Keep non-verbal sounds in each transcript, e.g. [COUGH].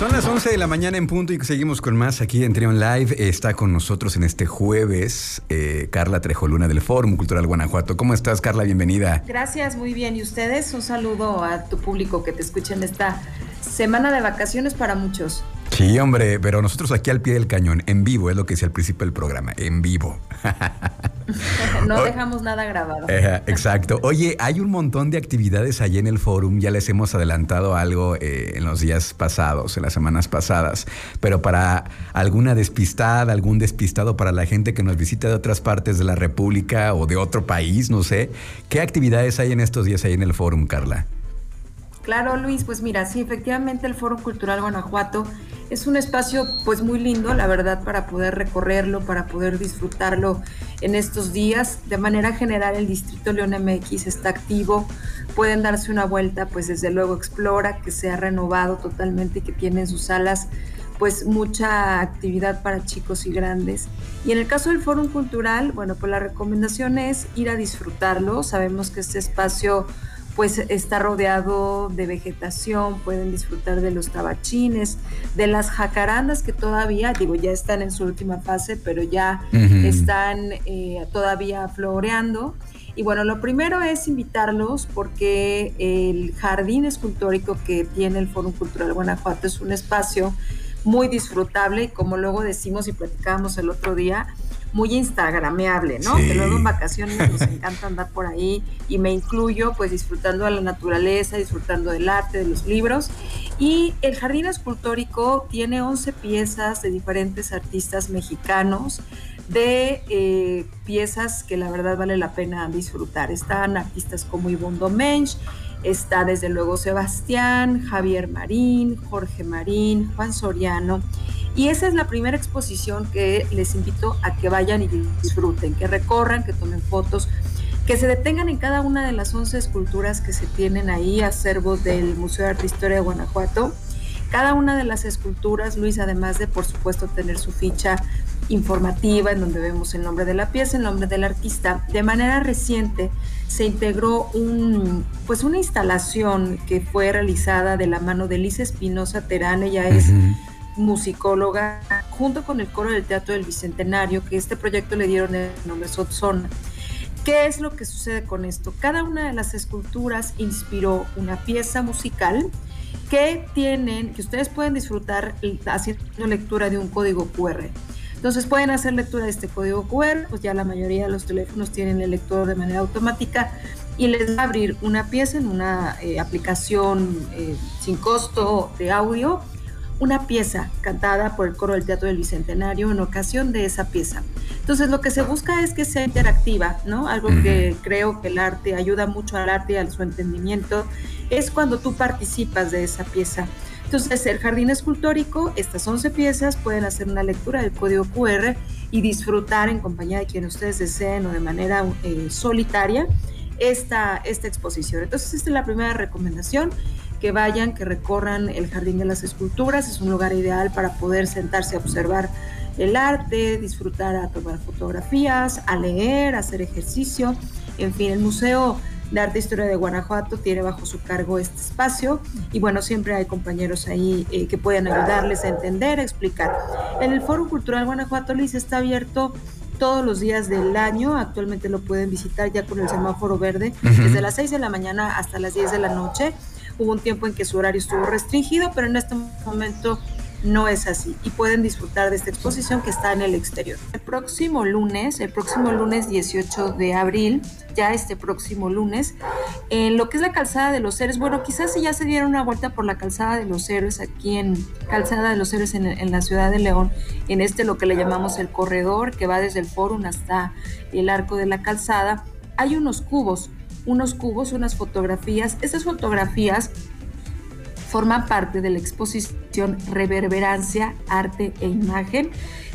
Son las 11 de la mañana en punto y seguimos con más aquí en Trion Live. Está con nosotros en este jueves eh, Carla Trejoluna del Fórum Cultural Guanajuato. ¿Cómo estás, Carla? Bienvenida. Gracias, muy bien. ¿Y ustedes? Un saludo a tu público que te escucha en esta semana de vacaciones para muchos. Sí, hombre, pero nosotros aquí al pie del cañón, en vivo, es lo que dice al principio del programa, en vivo. [LAUGHS] [LAUGHS] no dejamos nada grabado. exacto. Oye, hay un montón de actividades allí en el forum, ya les hemos adelantado algo eh, en los días pasados, en las semanas pasadas, pero para alguna despistada, algún despistado para la gente que nos visita de otras partes de la República o de otro país, no sé, ¿qué actividades hay en estos días ahí en el forum, Carla? Claro, Luis, pues mira, sí, efectivamente el Foro Cultural Guanajuato es un espacio pues muy lindo, la verdad, para poder recorrerlo, para poder disfrutarlo en estos días. De manera general, el Distrito León MX está activo, pueden darse una vuelta, pues desde luego explora, que se ha renovado totalmente y que tiene en sus salas pues mucha actividad para chicos y grandes. Y en el caso del Foro Cultural, bueno, pues la recomendación es ir a disfrutarlo. Sabemos que este espacio pues está rodeado de vegetación, pueden disfrutar de los tabachines, de las jacarandas que todavía, digo, ya están en su última fase, pero ya están eh, todavía floreando. Y bueno, lo primero es invitarlos porque el jardín escultórico que tiene el Foro Cultural Guanajuato es un espacio muy disfrutable y como luego decimos y platicábamos el otro día, muy instagrameable, ¿no? Que luego en vacaciones nos encanta andar por ahí y me incluyo pues disfrutando de la naturaleza, disfrutando del arte, de los libros. Y el jardín escultórico tiene 11 piezas de diferentes artistas mexicanos, de eh, piezas que la verdad vale la pena disfrutar. Están artistas como Ivonne Domenech, está desde luego Sebastián, Javier Marín, Jorge Marín, Juan Soriano. Y esa es la primera exposición que les invito a que vayan y disfruten, que recorran, que tomen fotos, que se detengan en cada una de las 11 esculturas que se tienen ahí, acervos del Museo de Arte e Historia de Guanajuato. Cada una de las esculturas, Luis, además de por supuesto tener su ficha informativa en donde vemos el nombre de la pieza, el nombre del artista, de manera reciente se integró un, pues una instalación que fue realizada de la mano de Lisa Espinosa Terán, ella es musicóloga, junto con el coro del Teatro del Bicentenario, que este proyecto le dieron el nombre Sotzona. ¿Qué es lo que sucede con esto? Cada una de las esculturas inspiró una pieza musical que tienen, que ustedes pueden disfrutar haciendo lectura de un código QR. Entonces pueden hacer lectura de este código QR, pues ya la mayoría de los teléfonos tienen el lector de manera automática y les va a abrir una pieza en una eh, aplicación eh, sin costo de audio una pieza cantada por el coro del Teatro del Bicentenario en ocasión de esa pieza. Entonces lo que se busca es que sea interactiva, ¿no? Algo que creo que el arte ayuda mucho al arte y a su entendimiento, es cuando tú participas de esa pieza. Entonces el jardín escultórico, estas 11 piezas, pueden hacer una lectura del código QR y disfrutar en compañía de quien ustedes deseen o de manera eh, solitaria esta, esta exposición. Entonces esta es la primera recomendación que vayan, que recorran el Jardín de las Esculturas. Es un lugar ideal para poder sentarse a observar el arte, disfrutar a tomar fotografías, a leer, a hacer ejercicio. En fin, el Museo de Arte e Historia de Guanajuato tiene bajo su cargo este espacio y bueno, siempre hay compañeros ahí eh, que pueden ayudarles a entender, a explicar. En el Foro Cultural Guanajuato, Luis, está abierto todos los días del año. Actualmente lo pueden visitar ya con el semáforo verde, desde las 6 de la mañana hasta las 10 de la noche. Hubo un tiempo en que su horario estuvo restringido, pero en este momento no es así y pueden disfrutar de esta exposición que está en el exterior. El próximo lunes, el próximo lunes 18 de abril, ya este próximo lunes, en lo que es la calzada de los héroes, bueno, quizás si ya se dieron una vuelta por la calzada de los héroes aquí en calzada de los héroes en, en la ciudad de León, en este lo que le llamamos el corredor que va desde el fórum hasta el arco de la calzada, hay unos cubos unos cubos, unas fotografías. Estas fotografías forman parte de la exposición Reverberancia, Arte e Imagen,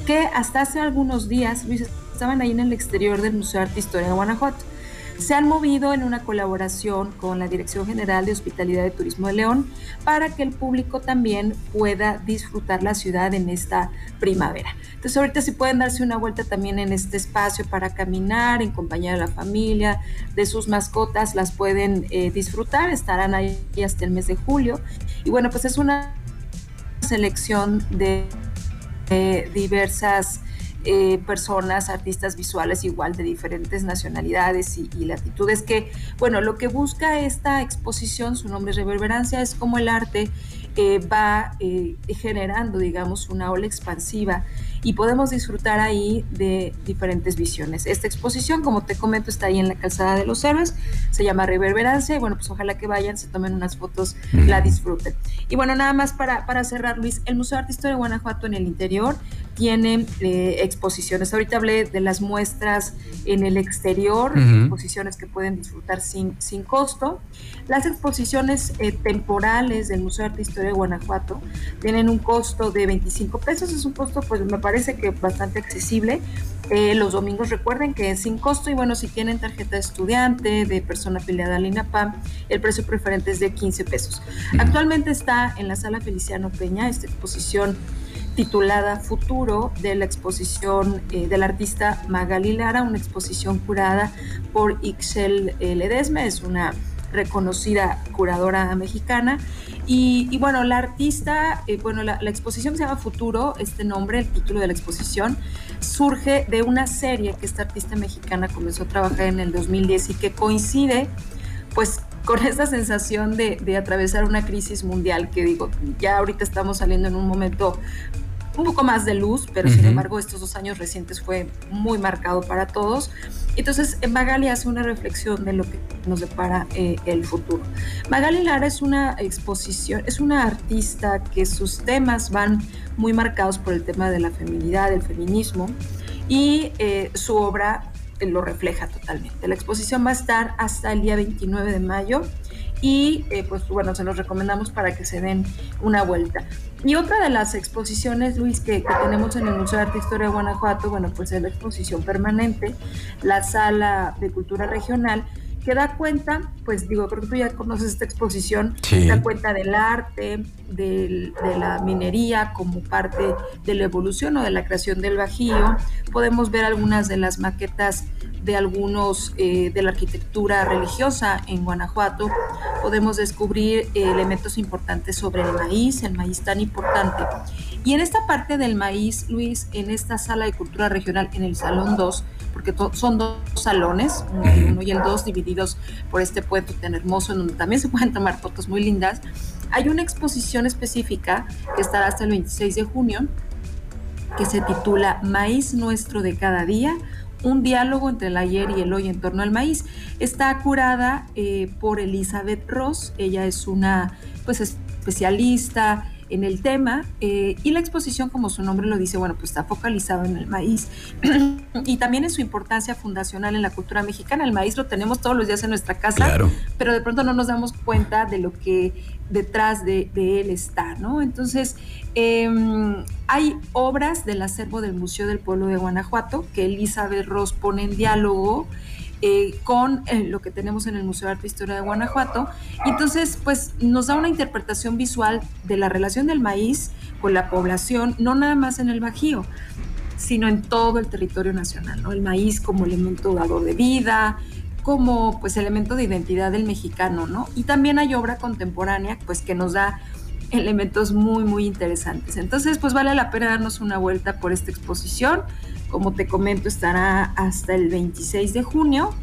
que hasta hace algunos días estaban ahí en el exterior del Museo de Arte e Historia de Guanajuato se han movido en una colaboración con la Dirección General de Hospitalidad y Turismo de León para que el público también pueda disfrutar la ciudad en esta primavera. Entonces ahorita si pueden darse una vuelta también en este espacio para caminar en compañía de la familia, de sus mascotas, las pueden eh, disfrutar, estarán ahí hasta el mes de julio. Y bueno, pues es una selección de diversas eh, personas, artistas visuales igual de diferentes nacionalidades y, latitudes, que, bueno, lo que busca esta exposición, su nombre es Reverberancia, es como el arte eh, va eh, generando, digamos, una ola expansiva y podemos disfrutar ahí de diferentes visiones. Esta exposición, como te comento, está ahí en la calzada de los héroes, se llama Reverberancia y bueno, pues ojalá que vayan, se tomen unas fotos, la disfruten. Y bueno, nada más para, para cerrar, Luis, el Museo de Arte Historia de Guanajuato en el interior tiene eh, exposiciones. Ahorita hablé de las muestras en el exterior, exposiciones que pueden disfrutar sin, sin costo. Las exposiciones eh, temporales del Museo de Arte Historia de Guanajuato tienen un costo de 25 pesos, es un costo pues me parece que bastante accesible. Eh, los domingos recuerden que es sin costo y bueno, si tienen tarjeta de estudiante, de persona afiliada al INAPAM, el precio preferente es de 15 pesos. Actualmente está en la sala Feliciano Peña esta exposición titulada Futuro de la exposición eh, del artista Magali Lara, una exposición curada por Ixel Ledesma, es una reconocida curadora mexicana. Y, bueno, la artista, eh, bueno, la, exposición se llama Futuro, este nombre, el título de la exposición, surge de una serie que esta artista mexicana comenzó a trabajar en el 2010 y que coincide pues con esta sensación de, de, atravesar una crisis mundial que digo, ya ahorita estamos saliendo en un momento un poco más de luz, pero sin embargo estos dos años recientes fue muy marcado para todos. Entonces Magali hace una reflexión de lo que nos depara eh, el futuro. Magali Lara es una exposición, es una artista que sus temas van muy marcados por el tema de la feminidad, del feminismo, y eh, su obra lo refleja totalmente. La exposición va a estar hasta el día 29 de mayo y eh, pues bueno, se los recomendamos para que se den una vuelta. Y otra de las exposiciones, Luis, que, tenemos en el Museo de Arte e Historia de Guanajuato, bueno, pues es la exposición permanente, la Sala de Cultura Regional, que da cuenta, pues digo, creo que tú ya conoces esta exposición, da cuenta del arte, de la minería como parte de la evolución o de la creación del Bajío. Podemos ver algunas de las maquetas de algunos eh, de la arquitectura religiosa en Guanajuato. Podemos descubrir eh, elementos importantes sobre el maíz, el maíz tan importante. Y en esta parte del maíz, Luis, en esta sala de cultura regional, en el Salón 2, porque son dos salones, el uno y el dos, divididos por este puente tan hermoso, en donde también se pueden tomar fotos muy lindas. Hay una exposición específica que estará hasta el 26 de junio, que se titula Maíz Nuestro de Cada Día, un diálogo entre el ayer y el hoy en torno al maíz. Está curada eh, por Elizabeth Ross, ella es una pues especialista en el tema eh, y la exposición, como su nombre lo dice, bueno, pues está focalizado en el maíz [CLEARS THROAT] y también en su importancia fundacional en la cultura mexicana. El maíz lo tenemos todos los días en nuestra casa, pero de pronto no nos damos cuenta de lo que detrás de, él está, ¿no? Entonces, em, hay obras del acervo del Museo del Pueblo de Guanajuato que Elizabeth Ross pone en diálogo eh, con eh, lo que tenemos en el Museo de Arte e Historia de Guanajuato. Entonces, pues nos da una interpretación visual de la relación del maíz con la población, no nada más en el Bajío, sino en todo el territorio nacional. El maíz como elemento dador de vida, como pues elemento de identidad del mexicano, ¿no? Y también hay obra contemporánea, pues que nos da elementos muy, muy interesantes. Entonces, pues vale la pena darnos una vuelta por esta exposición. Como te comento, estará hasta el 26 de junio.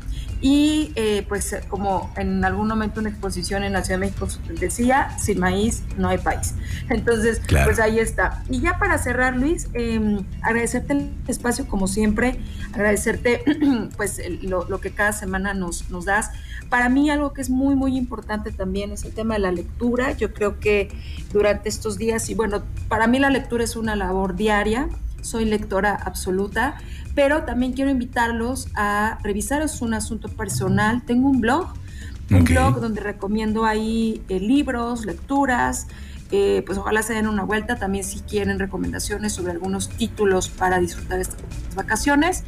Y eh, pues como en algún momento una exposición en la Ciudad de México decía, sin maíz no hay país. Entonces, pues ahí está. Y ya para cerrar, Luis, em, agradecerte el espacio como siempre, agradecerte [CLEARS THROAT] pues lo, lo, que cada semana nos, nos das. Para mí algo que es muy, muy importante también es el tema de la lectura. Yo creo que durante estos días, y bueno, para mí la lectura es una labor diaria soy lectora absoluta, pero también quiero invitarlos a revisar, es un asunto personal, tengo un blog, un blog donde recomiendo ahí eh, libros, lecturas, eh, pues ojalá se den una vuelta también si quieren recomendaciones sobre algunos títulos para disfrutar estas vacaciones.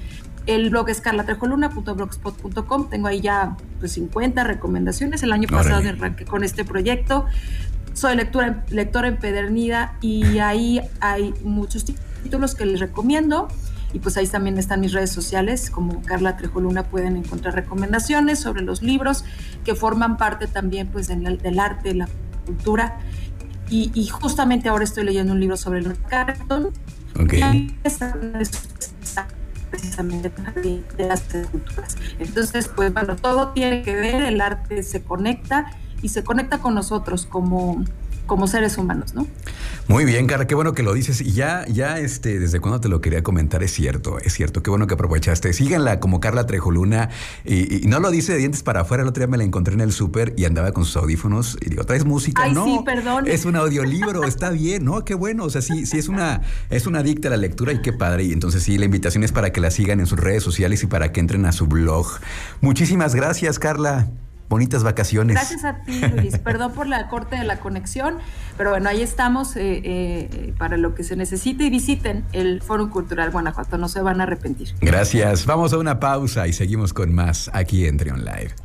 El blog es carlatrejoluna.blogspot.com. Tengo ahí ya pues 50 recomendaciones. El año pasado arranqué con este proyecto. Soy lectora, lectora empedernida y ahí hay muchos títulos títulos que les recomiendo. Y pues ahí también están mis redes sociales, como Carla Trejoluna pueden encontrar recomendaciones sobre los libros que forman parte también pues del, arte, la cultura. y, justamente ahora estoy leyendo un libro sobre el cartón. Okay. precisamente de las culturas. Entonces, pues bueno, todo tiene que ver, el arte se conecta y se conecta con nosotros como, como seres humanos, ¿no? Muy bien, Cara, qué bueno que lo dices. Y ya, ya, este, desde cuando te lo quería comentar, es cierto, es cierto, qué bueno que aprovechaste. Síganla como Carla Trejoluna. Y, no lo dice de dientes para afuera. El otro día me la encontré en el súper y andaba con sus audífonos. Y digo, ¿traes música? Ay, no. Sí, perdón. Es un audiolibro, está bien, ¿no? Qué bueno. O sea, sí, sí es una, es una adicta a la lectura y qué padre. Y entonces sí, la invitación es para que la sigan en sus redes sociales y para que entren a su blog. Muchísimas gracias, Carla. Bonitas vacaciones. Gracias a ti, Luis. [LAUGHS] Perdón por la corte de la conexión, pero bueno, ahí estamos eh, eh, para lo que se necesite y visiten el Foro Cultural Guanajuato, no se van a arrepentir. Gracias. Vamos a una pausa y seguimos con más aquí en Trion Live.